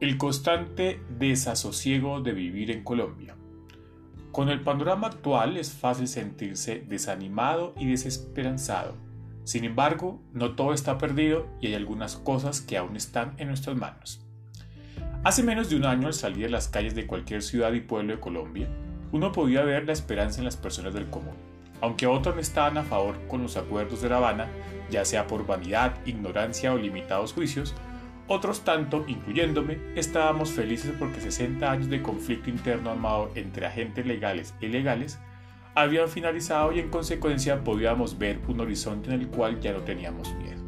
El constante desasosiego de vivir en Colombia. Con el panorama actual es fácil sentirse desanimado y desesperanzado. Sin embargo, no todo está perdido y hay algunas cosas que aún están en nuestras manos. Hace menos de un año al salir a las calles de cualquier ciudad y pueblo de Colombia, uno podía ver la esperanza en las personas del común. Aunque otros no estaban a favor con los acuerdos de La Habana, ya sea por vanidad, ignorancia o limitados juicios, otros tanto, incluyéndome, estábamos felices porque 60 años de conflicto interno armado entre agentes legales e ilegales habían finalizado y en consecuencia podíamos ver un horizonte en el cual ya no teníamos miedo.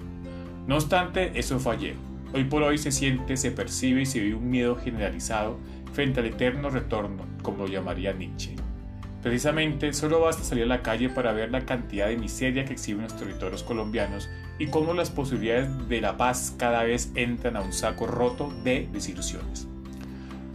No obstante, eso fue. Hoy por hoy se siente, se percibe y se vive un miedo generalizado frente al eterno retorno, como lo llamaría Nietzsche. Precisamente, solo basta salir a la calle para ver la cantidad de miseria que exhiben los territorios colombianos y cómo las posibilidades de la paz cada vez entran a un saco roto de desilusiones.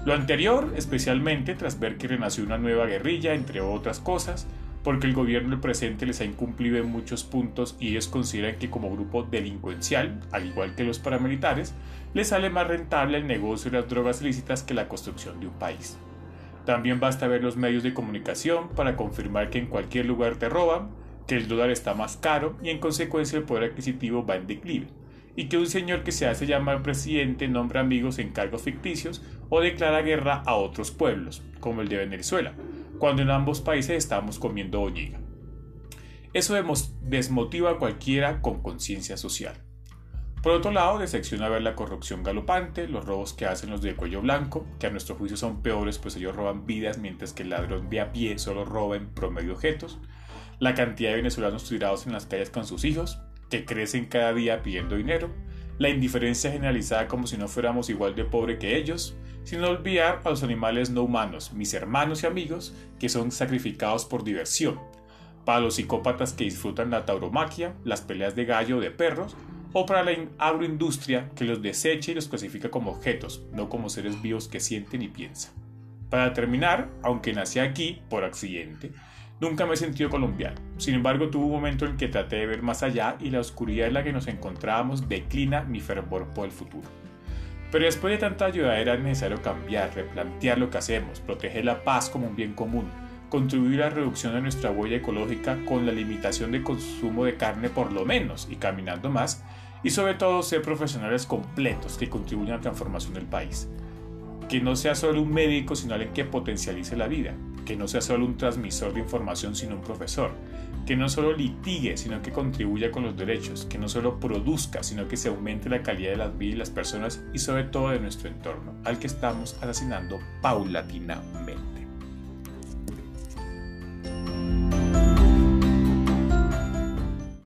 Lo anterior, especialmente tras ver que renació una nueva guerrilla, entre otras cosas, porque el gobierno del presente les ha incumplido en muchos puntos y ellos consideran que como grupo delincuencial, al igual que los paramilitares, les sale más rentable el negocio de las drogas ilícitas que la construcción de un país. También basta ver los medios de comunicación para confirmar que en cualquier lugar te roban, que el dólar está más caro y en consecuencia el poder adquisitivo va en declive, y que un señor que se hace llamar presidente nombra amigos en cargos ficticios o declara guerra a otros pueblos, como el de Venezuela, cuando en ambos países estamos comiendo boñiga. Eso desmotiva a cualquiera con conciencia social. Por otro lado, decepciona ver la corrupción galopante, los robos que hacen los de cuello blanco, que a nuestro juicio son peores pues ellos roban vidas mientras que el ladrón de a pie solo roba en promedio objetos, la cantidad de venezolanos tirados en las calles con sus hijos, que crecen cada día pidiendo dinero, la indiferencia generalizada como si no fuéramos igual de pobre que ellos, sin olvidar a los animales no humanos, mis hermanos y amigos, que son sacrificados por diversión, para los psicópatas que disfrutan la tauromaquia, las peleas de gallo o de perros, o para la agroindustria que los desecha y los clasifica como objetos, no como seres vivos que sienten y piensan. Para terminar, aunque nací aquí por accidente, nunca me he sentido colombiano. Sin embargo, tuve un momento en que traté de ver más allá y la oscuridad en la que nos encontrábamos declina mi fervor por el futuro. Pero después de tanta ayuda era necesario cambiar, replantear lo que hacemos, proteger la paz como un bien común, contribuir a la reducción de nuestra huella ecológica con la limitación de consumo de carne por lo menos y caminando más, y sobre todo ser profesionales completos que contribuyan a la transformación del país. Que no sea solo un médico, sino alguien que potencialice la vida. Que no sea solo un transmisor de información, sino un profesor. Que no solo litigue, sino que contribuya con los derechos. Que no solo produzca, sino que se aumente la calidad de las vidas de las personas y sobre todo de nuestro entorno, al que estamos asesinando paulatinamente.